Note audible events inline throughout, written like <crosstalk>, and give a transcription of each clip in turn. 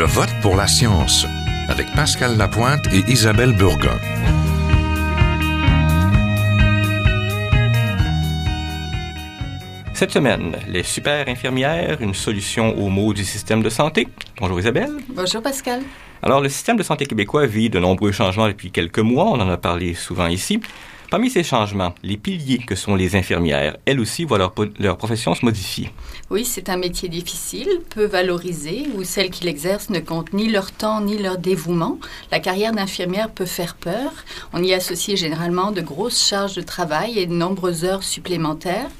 Je vote pour la science avec Pascal Lapointe et Isabelle Burgon. Cette semaine, les super infirmières, une solution aux maux du système de santé. Bonjour Isabelle. Bonjour Pascal. Alors, le système de santé québécois vit de nombreux changements depuis quelques mois, on en a parlé souvent ici. Parmi ces changements, les piliers que sont les infirmières, elles aussi voient leur, leur profession se modifier. Oui, c'est un métier difficile, peu valorisé, où celles qui l'exercent ne comptent ni leur temps ni leur dévouement. La carrière d'infirmière peut faire peur. On y associe généralement de grosses charges de travail et de nombreuses heures supplémentaires.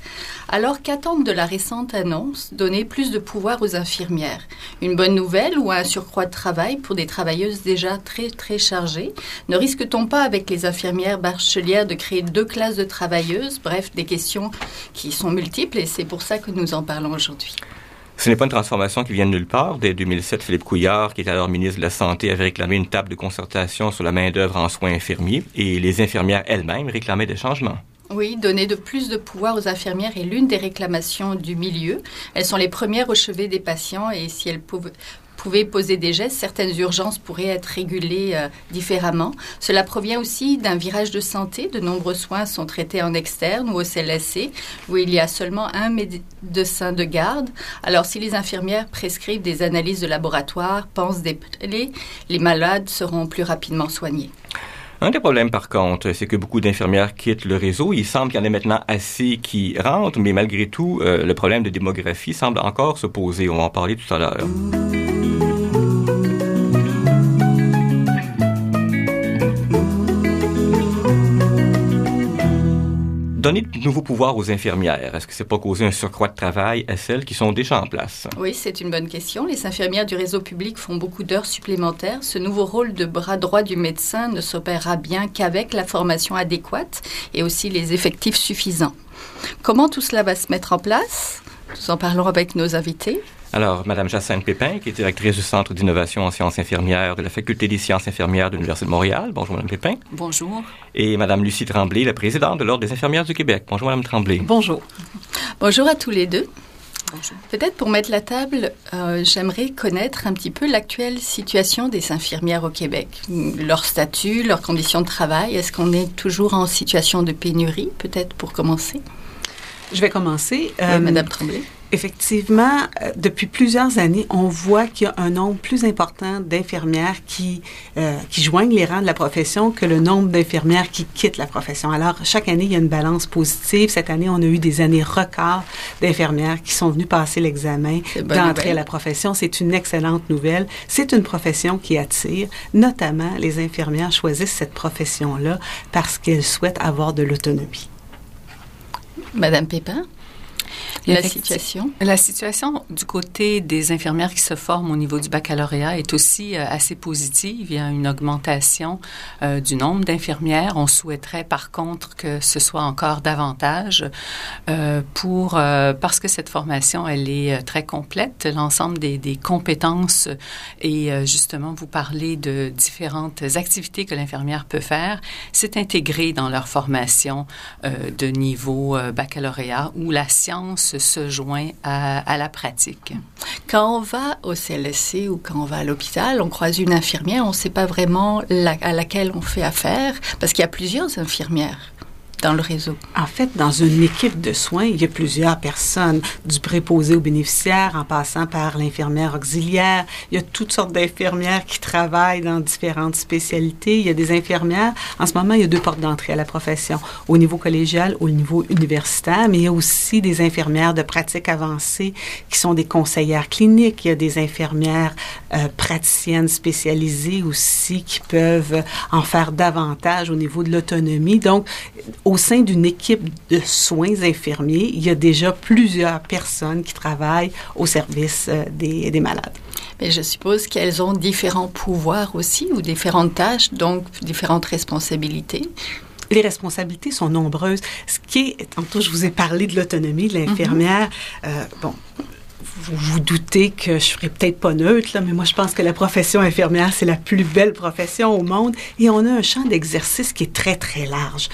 Alors qu'attendre de la récente annonce Donner plus de pouvoir aux infirmières? Une bonne nouvelle ou un surcroît de travail pour des travailleuses déjà très très chargées? Ne risque-t-on pas avec les infirmières bachelières de créer deux classes de travailleuses? Bref, des questions qui sont multiples et c'est pour ça que nous en parlons aujourd'hui. Ce n'est pas une transformation qui vient de nulle part. Dès 2007, Philippe Couillard, qui était alors ministre de la Santé, avait réclamé une table de concertation sur la main-d'œuvre en soins infirmiers et les infirmières elles-mêmes réclamaient des changements. Oui, donner de plus de pouvoir aux infirmières est l'une des réclamations du milieu. Elles sont les premières au chevet des patients et si elles pouvaient poser des gestes, certaines urgences pourraient être régulées euh, différemment. Cela provient aussi d'un virage de santé. De nombreux soins sont traités en externe ou au CLSC, où il y a seulement un médecin de garde. Alors, si les infirmières prescrivent des analyses de laboratoire, pensent des les malades seront plus rapidement soignés. Un des problèmes, par contre, c'est que beaucoup d'infirmières quittent le réseau. Il semble qu'il y en ait maintenant assez qui rentrent, mais malgré tout, euh, le problème de démographie semble encore se poser. On va en parler tout à l'heure. Donner de nouveaux pouvoirs aux infirmières, est-ce que c'est pas causer un surcroît de travail à celles qui sont déjà en place? Oui, c'est une bonne question. Les infirmières du réseau public font beaucoup d'heures supplémentaires. Ce nouveau rôle de bras droit du médecin ne s'opérera bien qu'avec la formation adéquate et aussi les effectifs suffisants. Comment tout cela va se mettre en place? Nous en parlons avec nos invités. Alors, Madame Jacinthe Pépin, qui est directrice du Centre d'innovation en sciences infirmières de la Faculté des sciences infirmières de l'Université de Montréal. Bonjour, Madame Pépin. Bonjour. Et Madame Lucie Tremblay, la présidente de l'Ordre des infirmières du Québec. Bonjour, Madame Tremblay. Bonjour. Bonjour à tous les deux. Peut-être pour mettre la table, euh, j'aimerais connaître un petit peu l'actuelle situation des infirmières au Québec. Leur statut, leurs conditions de travail. Est-ce qu'on est toujours en situation de pénurie, peut-être pour commencer? Je vais commencer. Euh, Madame Tremblay. Effectivement, euh, depuis plusieurs années, on voit qu'il y a un nombre plus important d'infirmières qui, euh, qui joignent les rangs de la profession que le nombre d'infirmières qui quittent la profession. Alors, chaque année, il y a une balance positive. Cette année, on a eu des années records d'infirmières qui sont venues passer l'examen d'entrée à la profession. C'est une excellente nouvelle. C'est une profession qui attire. Notamment, les infirmières choisissent cette profession-là parce qu'elles souhaitent avoir de l'autonomie. Madame Pépin? La situation? La situation du côté des infirmières qui se forment au niveau du baccalauréat est aussi euh, assez positive. Il y a une augmentation euh, du nombre d'infirmières. On souhaiterait par contre que ce soit encore davantage euh, pour parce que cette formation elle est très complète, l'ensemble des, des, compétences et justement vous parlez de différentes activités que l'infirmière peut faire. C'est intégré dans leur formation de niveau baccalauréat où la science se joint à, la pratique. Quand on va au CLSC ou quand on va à l'hôpital, on croise une infirmière, on ne sait pas vraiment à laquelle on fait affaire parce qu'il y a plusieurs infirmières dans le réseau? En fait, dans une équipe de soins, il y a plusieurs personnes, du préposé aux bénéficiaires en passant par l'infirmière auxiliaire. Il y a toutes sortes d'infirmières qui travaillent dans différentes spécialités. Il y a des infirmières. En ce moment, il y a deux portes d'entrée à la profession, au niveau collégial, au niveau universitaire, mais il y a aussi des infirmières de pratique avancée qui sont des conseillères cliniques. Il y a des infirmières euh, praticiennes spécialisées aussi qui peuvent en faire davantage au niveau de l'autonomie. Donc, sein d'une équipe de soins infirmiers, il y a déjà plusieurs personnes qui travaillent au service euh, des, des malades. Mais je suppose qu'elles ont différents pouvoirs aussi ou différentes tâches, donc différentes responsabilités les responsabilités sont nombreuses. Ce qui est, tantôt je vous ai parlé de l'autonomie de l'infirmière. Mm-hmm. euh, bon, vous vous doutez que je serai peut-être pas neutre, là, mais moi, je pense que la profession infirmière, c'est la plus belle profession au monde et on a un champ d'exercice qui est très, très large.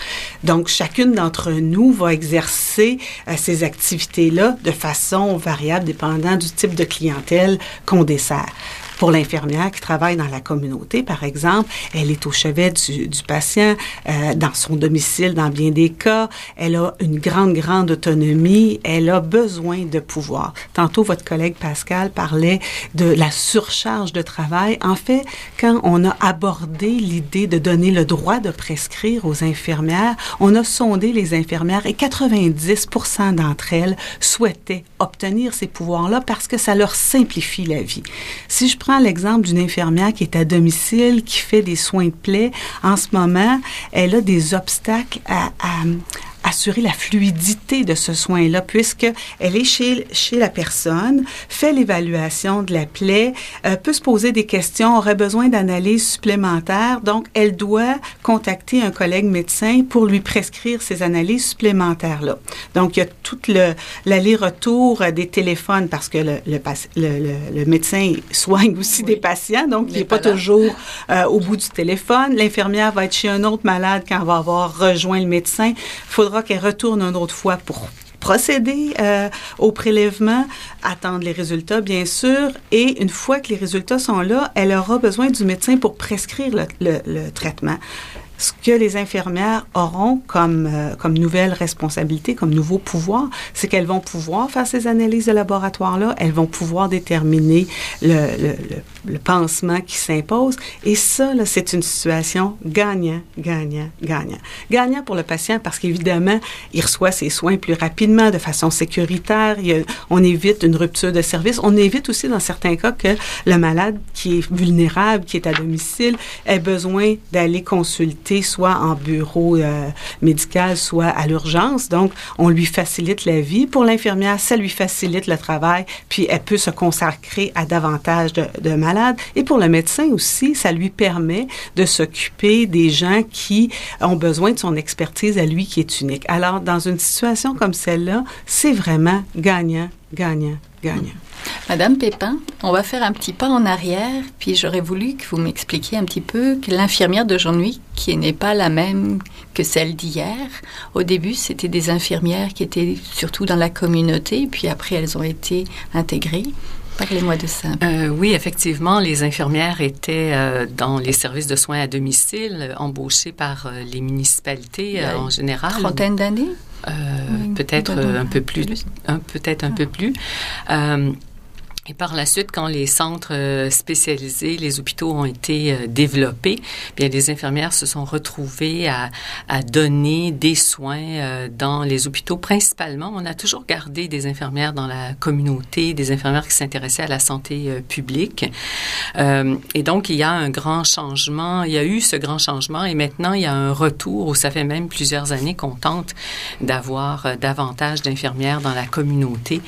Donc, chacune d'entre nous va exercer euh, ces activités-là de façon variable, dépendant du type de clientèle qu'on dessert. Pour l'infirmière qui travaille dans la communauté, par exemple, elle est au chevet du, du patient, euh, dans son domicile dans bien des cas. Elle a une grande, grande autonomie. Elle a besoin de pouvoir. Tantôt, votre collègue Pascal parlait de la surcharge de travail. En fait, quand on a abordé l'idée de donner le droit de prescrire aux infirmières, on a sondé les infirmières et 90% d'entre elles souhaitaient obtenir ces pouvoirs-là parce que ça leur simplifie la vie. Si je prends l'exemple d'une infirmière qui est à domicile, qui fait des soins de plaie, en ce moment, elle a des obstacles à, à, assurer la fluidité de ce soin-là, puisque elle est chez, chez la personne, fait l'évaluation de la plaie, euh, peut se poser des questions, aurait besoin d'analyses supplémentaires, donc elle doit contacter un collègue médecin pour lui prescrire ces analyses supplémentaires-là. Donc, il y a tout le, l'aller-retour des téléphones, parce que le, le, le, le médecin soigne aussi oui. des patients, donc il n'est pas, pas toujours euh, au bout du téléphone. L'infirmière va être chez un autre malade quand elle va avoir rejoint le médecin. Il faudra qu'elle retourne une autre fois pour procéder euh, au prélèvement, attendre les résultats, bien sûr, et une fois que les résultats sont là, elle aura besoin du médecin pour prescrire le, traitement. Ce que les infirmières auront comme, euh, comme nouvelle responsabilité, comme nouveau pouvoir, c'est qu'elles vont pouvoir faire ces analyses de laboratoire-là, elles vont pouvoir déterminer le, le, pansement qui s'impose. Et ça, c'est une situation gagnant, gagnant, gagnant. Gagnant pour le patient parce qu'évidemment, il reçoit ses soins plus rapidement, de façon sécuritaire. On évite une rupture de service. On évite aussi, dans certains cas, que le malade qui est vulnérable, qui est à domicile, ait besoin d'aller consulter soit en bureau euh, médical, soit à l'urgence. Donc, on lui facilite la vie. Pour l'infirmière, ça lui facilite le travail, puis elle peut se consacrer à davantage de, de malades. Et pour le médecin aussi, ça lui permet de s'occuper des gens qui ont besoin de son expertise à lui qui est unique. Alors, dans une situation comme celle-là, c'est vraiment gagnant, gagnant, gagnant. Madame Pépin, on va faire un petit pas en arrière, puis j'aurais voulu que vous m'expliquiez un petit peu que l'infirmière d'aujourd'hui, qui n'est pas la même que celle d'hier, au début, c'était des infirmières qui étaient surtout dans la communauté, puis après, elles ont été intégrées. Parlez-moi de ça. Euh, oui, effectivement, les infirmières étaient euh, dans les services de soins à domicile, embauchées par euh, les municipalités euh, en général. Trentaine d'années? Oui, peut-être un peu plus, peut-être un ah. peu plus. Et par la suite, quand les centres euh, spécialisés, les hôpitaux ont été euh, développés, bien les infirmières se sont retrouvées à, à donner des soins euh, dans les hôpitaux. Principalement, on a toujours gardé des infirmières dans la communauté, des infirmières qui s'intéressaient à la santé publique. et donc, il y a un grand changement. Il y a eu ce grand changement et maintenant, il y a un retour où ça fait même plusieurs années qu'on tente d'avoir davantage d'infirmières dans la communauté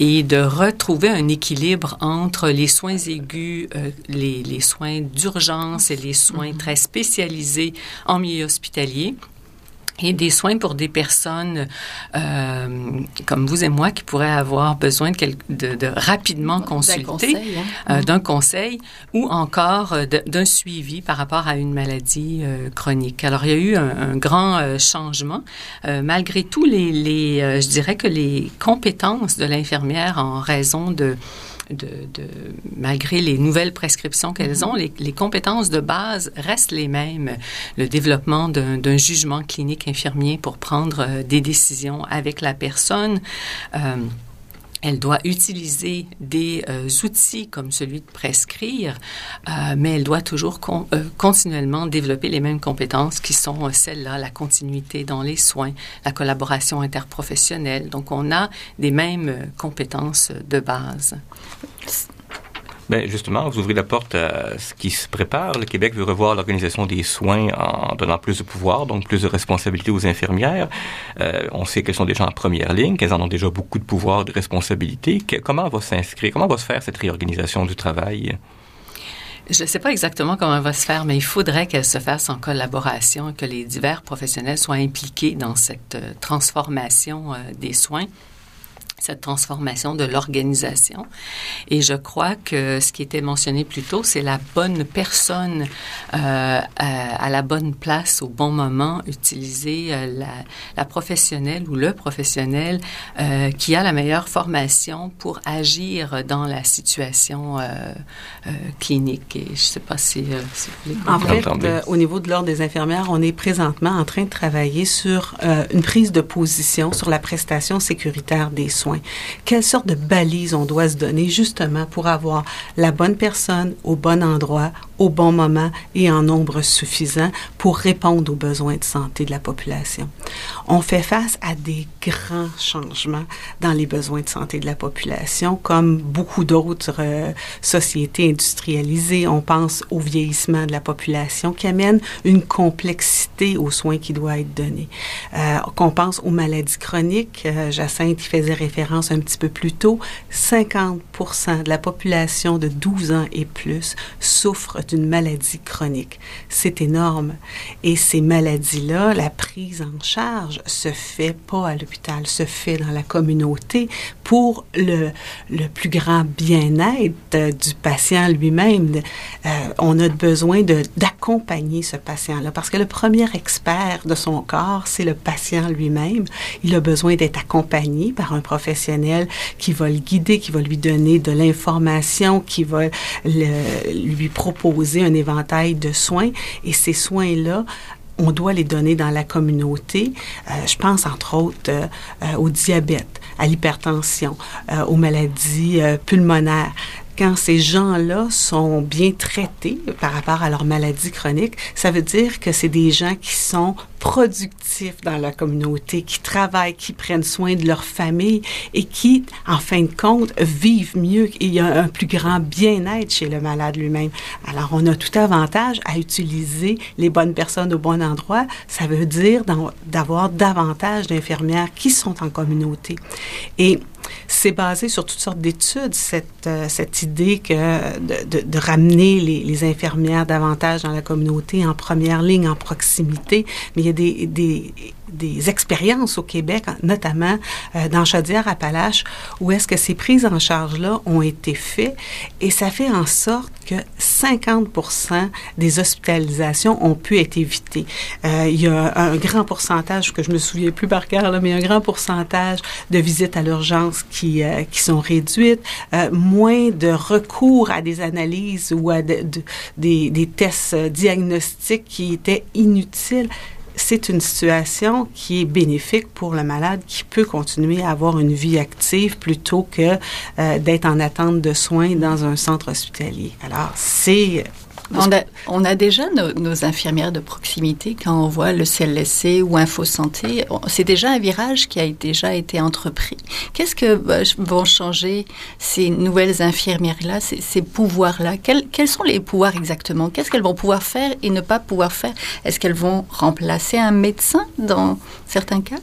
et de retrouver un équilibre équilibre entre les soins aigus, euh, les, les, soins d'urgence et les soins -hmm. très spécialisés en milieu hospitalier et des soins pour des personnes euh, comme vous et moi qui pourraient avoir besoin de, de, de rapidement consulter d'un conseil, hein. euh, conseil, ou encore d'un suivi par rapport à une maladie euh, chronique. Alors il y a eu un, un grand changement. Malgré tout, les, les je dirais que les compétences de l'infirmière en raison de de, de, malgré les nouvelles prescriptions qu'elles -hmm. ont, les, les, compétences de base restent les mêmes. Le développement d'un jugement clinique infirmier pour prendre euh, des décisions avec la personne. Euh, elle doit utiliser des euh, outils comme celui de prescrire, euh, mais elle doit toujours euh, continuellement développer les mêmes compétences qui sont celles-là, la continuité dans les soins, la collaboration interprofessionnelle. Donc, on a des mêmes compétences de base. Bien, justement, vous ouvrez la porte à ce qui se prépare. Le Québec veut revoir l'organisation des soins en donnant plus de pouvoir, donc plus de responsabilités aux infirmières. Euh, on sait qu'elles sont déjà en première ligne, qu'elles en ont déjà beaucoup de pouvoir, de responsabilités. Que, comment va s'inscrire, comment va se faire cette réorganisation du travail? Je ne sais pas exactement comment elle va se faire, mais il faudrait qu'elle se fasse en collaboration, que les divers professionnels soient impliqués dans cette euh, transformation euh, des soins cette transformation de l'organisation. Et je crois que ce qui était mentionné plus tôt, c'est la bonne personne euh, à, la bonne place au bon moment, utiliser euh, la, la, professionnelle ou le professionnel euh, qui a la meilleure formation pour agir dans la situation euh, euh, clinique. Et je ne sais pas si, si vous voulez En fait, au niveau de l'Ordre des infirmières, on est présentement en train de travailler sur une prise de position sur la prestation sécuritaire des soins. Quelle sorte de balise on doit se donner justement pour avoir la bonne personne au bon endroit, au bon moment et en nombre suffisant pour répondre aux besoins de santé de la population? On fait face à des grands changements dans les besoins de santé de la population, comme beaucoup d'autres euh, sociétés industrialisées. On pense au vieillissement de la population qui amène une complexité aux soins qui doivent être donnés. Euh, qu'on pense aux maladies chroniques, euh, Jacinthe y faisait référence un petit peu plus tôt, 50% de la population de 12 ans et plus souffre d'une maladie chronique. C'est énorme. Et ces maladies-là, la prise en charge se fait pas à l'hôpital, se fait dans la communauté pour le, le plus grand bien-être du patient lui-même. Euh, on a besoin d'accompagner ce patient-là parce que le premier expert de son corps, c'est le patient lui-même. Il a besoin d'être accompagné par un professionnel qui va le guider, qui va lui donner de l'information, qui va lui proposer un éventail de soins. Et ces soins-là, on doit les donner dans la communauté. Euh, je pense entre autres euh, euh, au diabète, à l'hypertension, aux maladies pulmonaires quand ces gens-là sont bien traités par rapport à leur maladie chronique, ça veut dire que c'est des gens qui sont productifs dans la communauté, qui travaillent, qui prennent soin de leur famille et qui, en fin de compte, vivent mieux. Il y a un plus grand bien-être chez le malade lui-même. Alors, on a tout avantage à utiliser les bonnes personnes au bon endroit. Ça veut dire d'avoir davantage d'infirmières qui sont en communauté. Et c'est basé sur toutes sortes d'études, cette, euh, idée que de, ramener les, infirmières davantage dans la communauté, en première ligne, en proximité. Des, des expériences au Québec, notamment euh, dans Chaudière-Appalaches, où est-ce que ces prises en charge-là ont été faites et ça fait en sorte que 50% des hospitalisations ont pu être évitées. Euh, il y a un grand pourcentage, que je me souviens plus par cœur, mais un grand pourcentage de visites à l'urgence qui, euh, qui sont réduites, moins de recours à des analyses ou à de, des, des tests diagnostiques qui étaient inutiles c'est une situation qui est bénéfique pour le malade qui peut continuer à avoir une vie active plutôt que euh, d'être en attente de soins dans un centre hospitalier. Alors, c'est on a, on a déjà nos, infirmières de proximité quand on voit le CLSC ou InfoSanté. C'est déjà un virage qui a déjà été entrepris. Qu'est-ce que bah, vont changer ces nouvelles infirmières-là, ces, pouvoirs-là? Quels, quels, sont les pouvoirs exactement? Qu'est-ce qu'elles vont pouvoir faire et ne pas pouvoir faire? Est-ce qu'elles vont remplacer un médecin dans certains cas?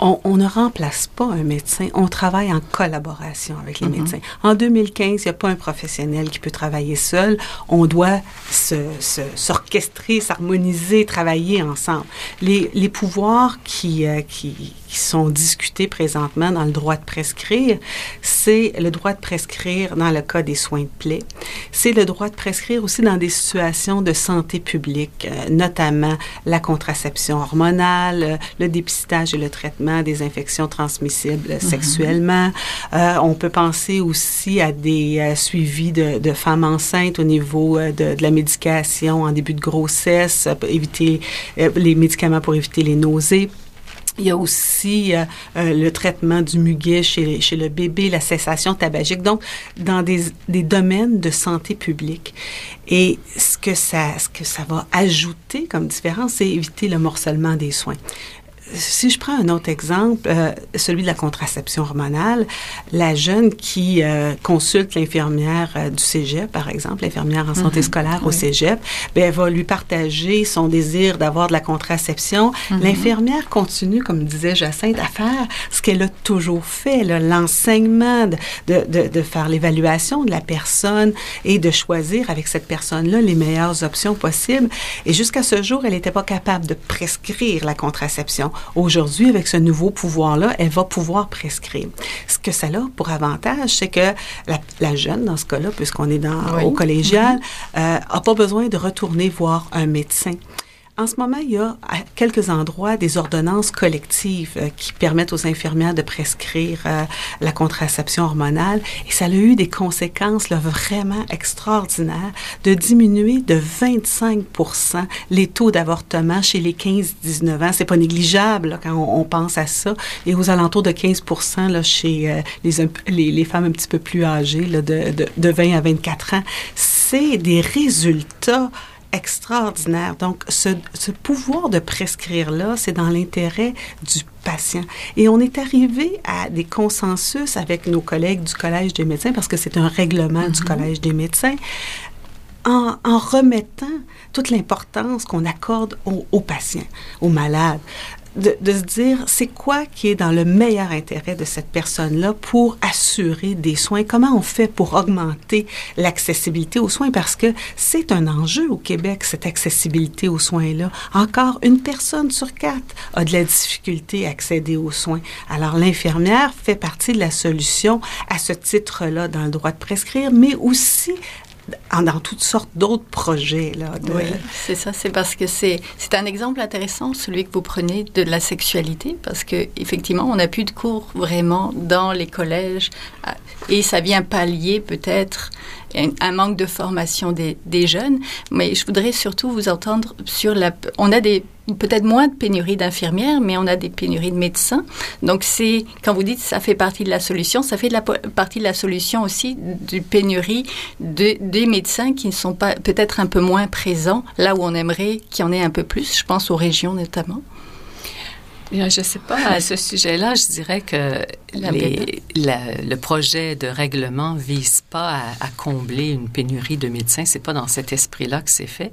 On, ne remplace pas un médecin, on travaille en collaboration avec les mm-hmm. médecins. En 2015, il n'y a pas un professionnel qui peut travailler seul. On doit s'orchestrer, se, s'harmoniser, travailler ensemble. Les, les pouvoirs qui, euh, qui, qui sont discutés présentement dans le droit de prescrire, c'est le droit de prescrire dans le cas des soins de plaie. C'est le droit de prescrire aussi dans des situations de santé publique, euh, notamment la contraception hormonale, euh, le dépistage et le traitement des infections transmissibles mm-hmm. sexuellement. Euh, on peut penser aussi à des suivis de, de, femmes enceintes au niveau de, de, la médication en début de grossesse, éviter les médicaments pour éviter les nausées. Il y a aussi euh, euh, le traitement du muguet chez, chez le bébé, la cessation tabagique, donc dans des, des domaines de santé publique. Et ce que ça, ce que ça va ajouter comme différence, c'est éviter le morcellement des soins si je prends un autre exemple, euh, celui de la contraception hormonale, la jeune qui euh, consulte l'infirmière euh, du cégep, par exemple, l'infirmière en santé mhm. scolaire au cégep, ben, elle va lui partager son désir d'avoir de la contraception. Mhm. L'infirmière continue, comme disait Jacinthe, à faire ce qu'elle a toujours fait, l'enseignement, de, de, de, faire l'évaluation de la personne et de choisir avec cette personne-là les meilleures options possibles. Et jusqu'à ce jour, elle n'était pas capable de prescrire la contraception Aujourd'hui, avec ce nouveau pouvoir-là, elle va pouvoir prescrire. Ce que ça a pour avantage, c'est que la, jeune, dans ce cas-là, puisqu'on est dans, au collégial, n'a euh, pas besoin de retourner voir un médecin. En ce moment, il y a à quelques endroits des ordonnances collectives euh, qui permettent aux infirmières de prescrire euh, la contraception hormonale et ça a eu des conséquences là, vraiment extraordinaires de diminuer de 25% les taux d'avortement chez les 15-19 ans. C'est pas négligeable quand on, pense à ça. Et aux alentours de 15 là, chez euh, les, les, les, femmes un petit peu plus âgées, là, de, de, de 20 à 24 ans. C'est des résultats extraordinaire. Donc, ce, pouvoir de prescrire-là, c'est dans l'intérêt du patient. Et on est arrivé à des consensus avec nos collègues du Collège des médecins, parce que c'est un règlement du mm-hmm. Collège des médecins, en, remettant toute l'importance qu'on accorde aux, patients, aux malades de, se dire c'est quoi qui est dans le meilleur intérêt de cette personne-là pour assurer des soins? Comment on fait pour augmenter l'accessibilité aux soins? Parce que c'est un enjeu au Québec cette accessibilité aux soins-là. Encore une personne sur quatre a de la difficulté à accéder aux soins. Alors l'infirmière fait partie de la solution à ce titre-là dans le droit de prescrire, mais aussi dans toutes sortes d'autres projets. Là, Oui, c'est ça. C'est parce que c'est, c'est un exemple intéressant, celui que vous prenez de la sexualité, parce que effectivement, on n'a plus de cours vraiment dans les collèges, et ça vient pallier peut-être un manque de formation des, jeunes. Mais je voudrais surtout vous entendre sur la... On a peut-être moins de pénuries d'infirmières, mais on a des pénuries de médecins. Donc c'est quand vous dites ça fait partie de la solution, ça fait partie de la solution aussi du pénurie de, des médecins qui ne sont pas peut-être un peu moins présents là où on aimerait qu'il y en ait un peu plus. Je pense aux régions notamment. Je ne sais pas, à ce sujet-là, je dirais que le projet de règlement vise pas à, combler une pénurie de médecins. C'est pas dans cet esprit-là que c'est fait.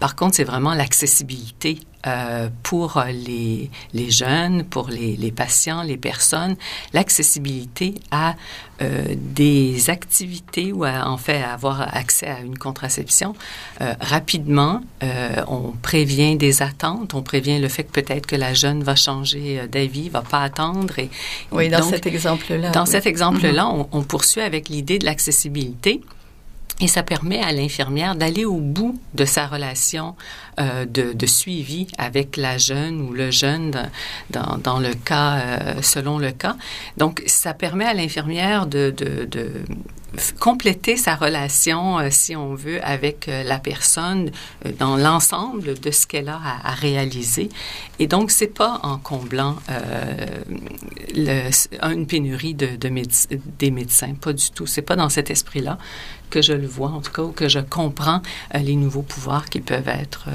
Par contre, c'est vraiment l'accessibilité euh, pour les, les, jeunes, pour les, les, patients, les personnes, l'accessibilité à euh, des activités ou à, en fait avoir accès à une contraception euh, rapidement. Euh, on prévient des attentes, on prévient le fait que peut-être que la jeune va changer d'avis, va pas attendre. Et, oui, dans cet exemple-là. Dans cet exemple-là, on, on poursuit avec l'idée de l'accessibilité. Et ça permet à l'infirmière d'aller au bout de sa relation euh, de, suivi avec la jeune ou le jeune dans, le cas, euh, selon le cas. Donc, ça permet à l'infirmière de, compléter sa relation, euh, si on veut, avec la personne dans l'ensemble de ce qu'elle a à, réaliser. Et donc, c'est pas en comblant une pénurie de des médecins, pas du tout. C'est pas dans cet esprit-là que je le vois, en tout cas, ou que je comprends les nouveaux pouvoirs qui peuvent être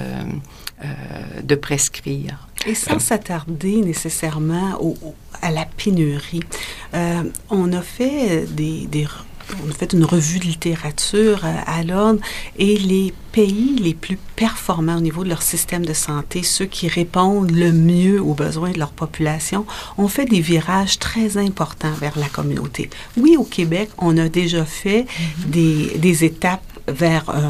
de prescrire. Et sans s'attarder nécessairement au, à la pénurie, on a fait des, des on a fait une revue de littérature euh, à Londres et les pays les plus performants au niveau de leur système de santé, ceux qui répondent le mieux aux besoins de leur population, ont fait des virages très importants vers la communauté. Oui, au Québec, on a déjà fait mm-hmm. des, des étapes vers euh,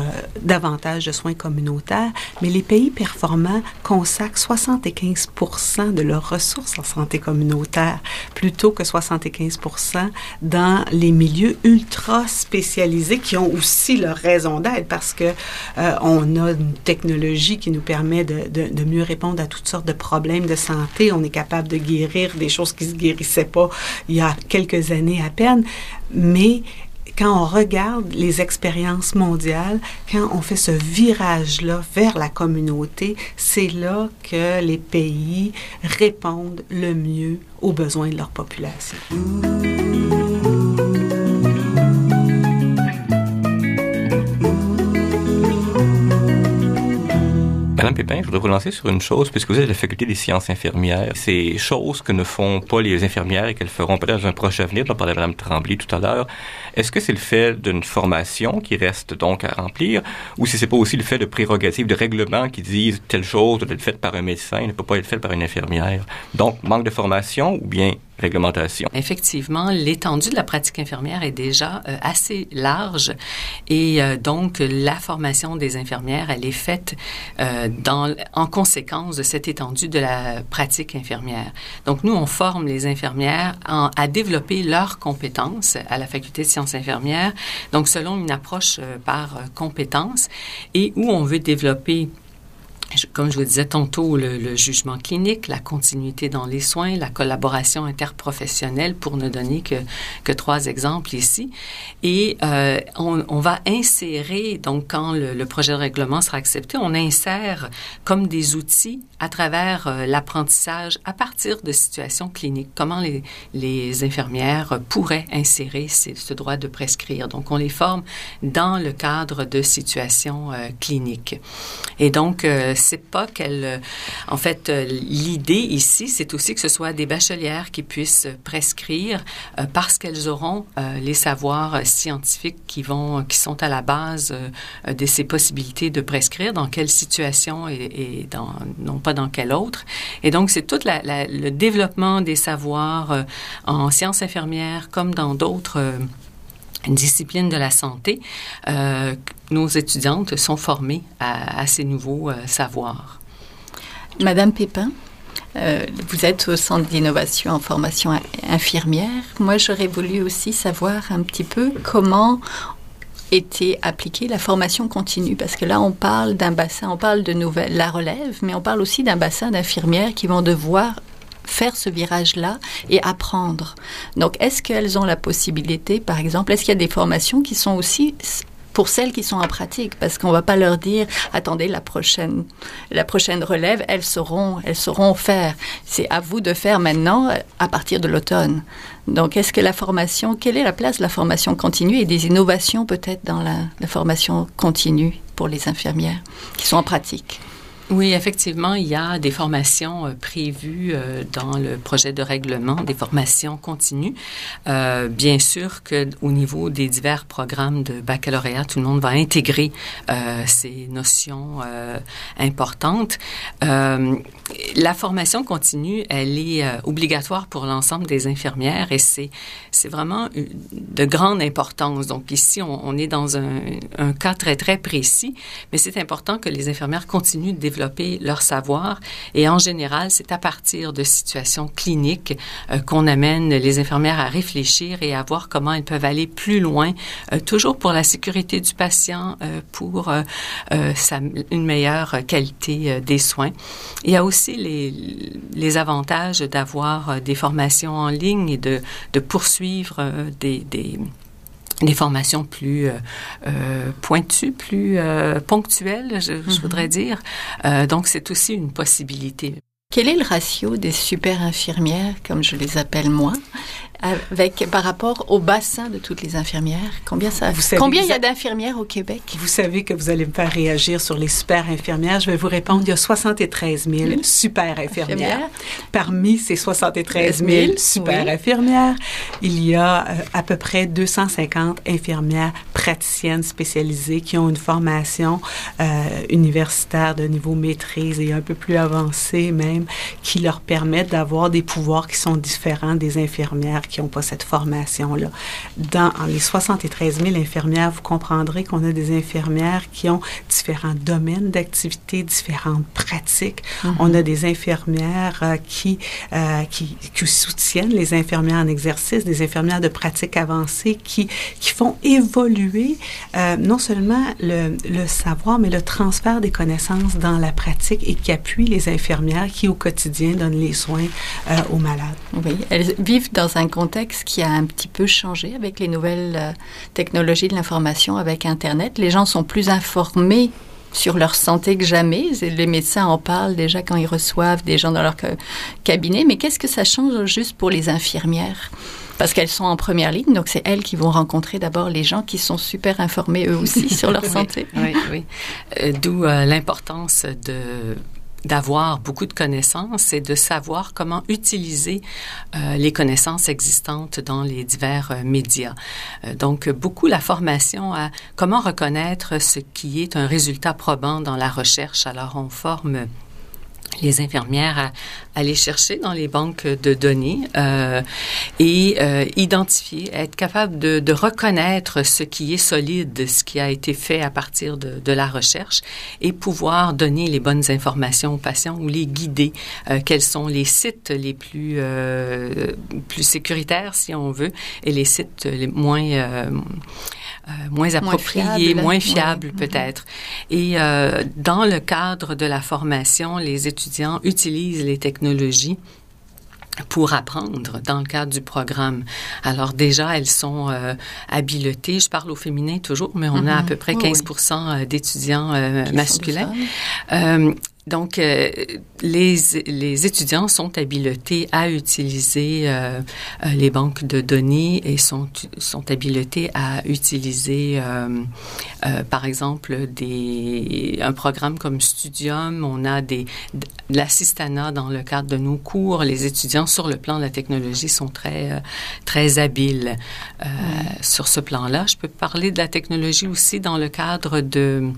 davantage de soins communautaires, mais les pays performants consacrent 75% de leurs ressources en santé communautaire, plutôt que 75% dans les milieux ultra spécialisés qui ont aussi leur raison d'être parce que euh, on a une technologie qui nous permet de, de, de, mieux répondre à toutes sortes de problèmes de santé. On est capable de guérir des choses qui se guérissaient pas il y a quelques années à peine, mais quand on regarde les expériences mondiales, quand on fait ce virage-là vers la communauté, c'est là que les pays répondent le mieux aux besoins de leur population. Madame je voudrais vous lancer sur une chose, puisque vous êtes de la faculté des sciences infirmières. Ces choses que ne font pas les infirmières et qu'elles feront peut-être dans un proche avenir, dont parlait Mme Tremblay tout à l'heure, est-ce que c'est le fait d'une formation qui reste donc à remplir, ou si c'est pas aussi le fait de prérogatives, de règlements qui disent telle chose doit être faite par un médecin, ne peut pas être faite par une infirmière? Donc, manque de formation ou bien réglementation. Effectivement, l'étendue de la pratique infirmière est déjà euh, assez large et euh, donc la formation des infirmières, elle est faite euh, dans, en conséquence de cette étendue de la pratique infirmière. Donc nous, on forme les infirmières en, à développer leurs compétences à la faculté de sciences infirmières, donc selon une approche par compétences et où on veut développer comme je vous disais tantôt, le, jugement clinique, la continuité dans les soins, la collaboration interprofessionnelle, pour ne donner que, trois exemples ici. Et euh, on, va insérer, donc quand le, projet de règlement sera accepté, on insère comme des outils à travers euh, l'apprentissage à partir de situations cliniques. Comment les, infirmières pourraient insérer ce droit de prescrire. Donc, on les forme dans le cadre de situations euh, cliniques. Et donc, c'est pas qu'elle... en fait, l'idée ici, c'est aussi que ce soit des bachelières qui puissent prescrire parce qu'elles auront les savoirs scientifiques qui vont, qui sont à la base de ces possibilités de prescrire, dans quelle situation et, non pas dans quelle autre. Et donc, c'est tout le développement des savoirs euh, en sciences infirmières comme dans d'autres disciplines de la santé. Euh, nos étudiantes sont formées à, ces nouveaux euh, savoirs. Madame Pépin, euh, vous êtes au Centre d'innovation en formation infirmière. Moi, j'aurais voulu aussi savoir un petit peu comment été appliquée la formation continue parce que là on parle d'un bassin, on parle de la relève, mais on parle aussi d'un bassin d'infirmières qui vont devoir faire ce virage-là et apprendre. Donc, est-ce qu'elles ont la possibilité, par exemple, est-ce qu'il y a des formations qui sont aussi pour celles qui sont en pratique, parce qu'on va pas leur dire attendez la prochaine la prochaine relève, elles sauront elles sauront faire. C'est à vous de faire maintenant à partir de l'automne. Donc, est-ce que la formation, quelle est la place de la formation continue et des innovations peut-être dans la formation continue pour les infirmières qui sont en pratique? Oui, effectivement, il y a des formations euh, prévues euh, dans le projet de règlement, des formations continues. Euh, bien sûr que au niveau des divers programmes de baccalauréat, tout le monde va intégrer euh, ces notions importantes. Euh, la formation continue, elle est obligatoire pour l'ensemble des infirmières et c'est c'est vraiment de grande importance. Donc ici, on, est dans un, un cas très très précis, mais c'est important que les infirmières continuent de développer leur savoir. Et en général, c'est à partir de situations cliniques euh, qu'on amène les infirmières à réfléchir et à voir comment elles peuvent aller plus loin, euh, toujours pour la sécurité du patient, euh, pour euh, euh, une meilleure qualité des soins. Il y a aussi les, les avantages d'avoir des formations en ligne et de, de poursuivre des, des des formations plus euh, euh, pointues, plus euh, ponctuelles, je, je, voudrais dire. Euh, donc, c'est aussi une possibilité. Quel est le ratio des super infirmières, comme je les appelle moi, avec par rapport au bassin de toutes les infirmières? Combien ça savez, Combien il y a d'infirmières au Québec? Vous savez que vous allez me faire réagir sur les super infirmières. Je vais vous répondre. Il y a 73 000 mmh. super infirmières. Parmi ces 73 000 super oui. infirmières, il y a euh, à peu près 250 infirmières praticiennes spécialisées qui ont une formation euh, universitaire de niveau maîtrise et un peu plus avancée même, qui leur permettent d'avoir des pouvoirs qui sont différents des infirmières qui n'ont pas cette formation-là. Dans les 73 000 infirmières, vous comprendrez qu'on a des infirmières qui ont différents domaines d'activité, différentes pratiques. Mm -hmm. On a des infirmières euh, qui, euh, qui, qui, soutiennent les infirmières en exercice, des infirmières de pratique avancée qui, qui font évoluer euh, non seulement le, le savoir, mais le transfert des connaissances dans la pratique et qui appuient les infirmières qui, au quotidien, donnent les soins euh, aux malades. Oui, elles vivent dans un contexte qui a un petit peu changé avec les nouvelles euh, technologies de l'information, avec Internet. Les gens sont plus informés sur leur santé que jamais. Les médecins en parlent déjà quand ils reçoivent des gens dans leur cabinet. Mais qu'est-ce que ça change juste pour les infirmières? Parce qu'elles sont en première ligne, donc c'est elles qui vont rencontrer d'abord les gens qui sont super informés eux aussi sur leur <laughs> santé. Oui, oui. oui. Euh, D'où euh, l'importance de d'avoir beaucoup de connaissances et de savoir comment utiliser euh, les connaissances existantes dans les divers euh, médias. Euh, donc, beaucoup la formation à comment reconnaître ce qui est un résultat probant dans la recherche. Alors, on forme les infirmières à aller chercher dans les banques de données euh, et euh, identifier, être capable de, de, reconnaître ce qui est solide, ce qui a été fait à partir de, de, la recherche et pouvoir donner les bonnes informations aux patients ou les guider. Euh, quels sont les sites les plus euh, plus sécuritaires, si on veut, et les sites les moins euh, moins approprié, moins fiable, mm-hmm. peut-être. Et euh, dans le cadre de la formation, les étudiants utilisent les technologies pour apprendre dans le cadre du programme. Alors déjà, elles sont euh, habilotées. Je parle au féminin toujours, mais on a à mm-hmm. peu près 15% d'étudiants euh, masculins. Donc, euh, les, les étudiants sont habilités à utiliser euh, euh, les banques de données et sont, sont habilités à utiliser, par exemple, des, un programme comme Studium. On a des, de l'assistanat dans le cadre de nos cours. Les étudiants, sur le plan de la technologie, sont très, très habiles sur ce plan-là. Je peux parler de la technologie aussi dans le cadre de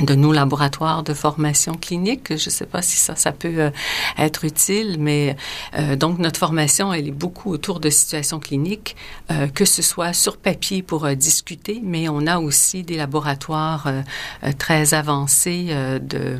de nos laboratoires de formation clinique. Je ne sais pas si ça, ça peut euh, être utile, mais euh, donc notre formation, elle est beaucoup autour de situations cliniques, euh, que ce soit sur papier pour discuter, mais on a aussi des laboratoires très avancés de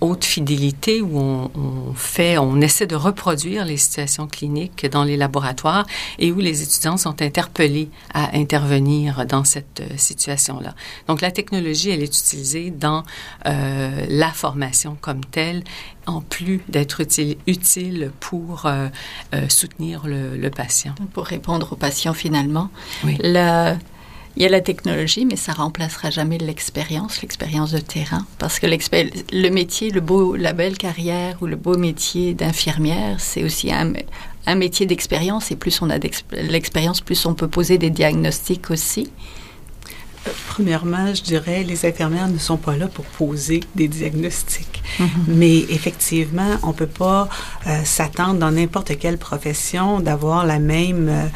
haute fidélité où on, on, fait, on essaie de reproduire les situations cliniques dans les laboratoires et où les étudiants sont interpellés à intervenir dans cette situation-là. Donc la technologie, elle est utilisée dans euh, la formation comme telle, en plus d'être utile, utile pour euh, euh, soutenir le, le, patient. Pour répondre au patient finalement, oui. La, il y a la technologie, mais ça remplacera jamais l'expérience, l'expérience de terrain, parce que le métier, le beau, la belle carrière ou le beau métier d'infirmière, c'est aussi un, un métier d'expérience. Et plus on a l'expérience, plus on peut poser des diagnostics aussi. Premièrement, je dirais, les infirmières ne sont pas là pour poser des diagnostics. Mm -hmm. Mais effectivement, on ne peut pas euh, s'attendre dans n'importe quelle profession d'avoir la même, euh,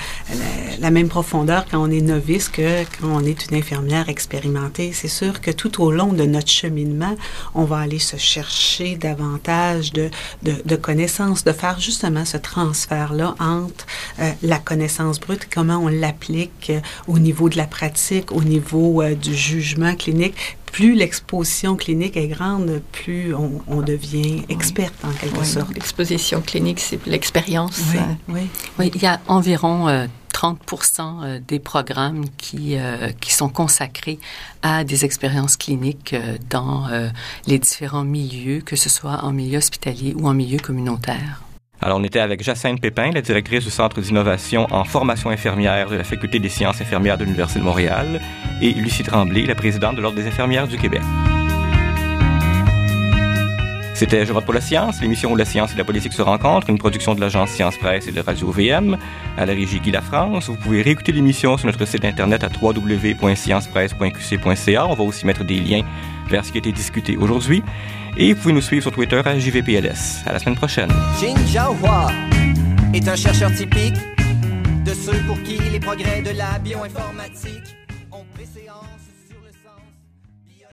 la, la, même profondeur quand on est novice que quand on est une infirmière expérimentée. C'est sûr que tout au long de notre cheminement, on va aller se chercher davantage de, de, de connaissances, de faire justement ce transfert-là entre euh, la connaissance brute, comment on l'applique au niveau de la pratique, au niveau euh, du jugement clinique, plus l'exposition clinique est grande, plus on, on devient experte en quelque oui. sorte. L'exposition clinique, c'est l'expérience. Oui, euh... oui. oui, il y a environ euh, 30% euh, des programmes qui, euh, qui sont consacrés à des expériences cliniques euh, dans les différents milieux, que ce soit en milieu hospitalier ou en milieu communautaire. Alors, on était avec Jacinthe Pépin, la directrice du Centre d'innovation en formation infirmière de la Faculté des sciences infirmières de l'Université de Montréal, et Lucie Tremblay, la présidente de l'Ordre des infirmières du Québec. C'était Je vote pour la science, l'émission où la science et la politique se rencontrent, une production de l'agence Science Presse et de Radio VM. À la régie Guy La France, vous pouvez réécouter l'émission sur notre site internet à www.sciencepresse.qc.ca. On va aussi mettre des liens vers ce qui a été discuté aujourd'hui. Et vous pouvez nous suivre sur Twitter à JVPLS. À la semaine prochaine. Jin Jiahua est un chercheur typique de ceux pour qui les progrès de la bioinformatique ont préséance.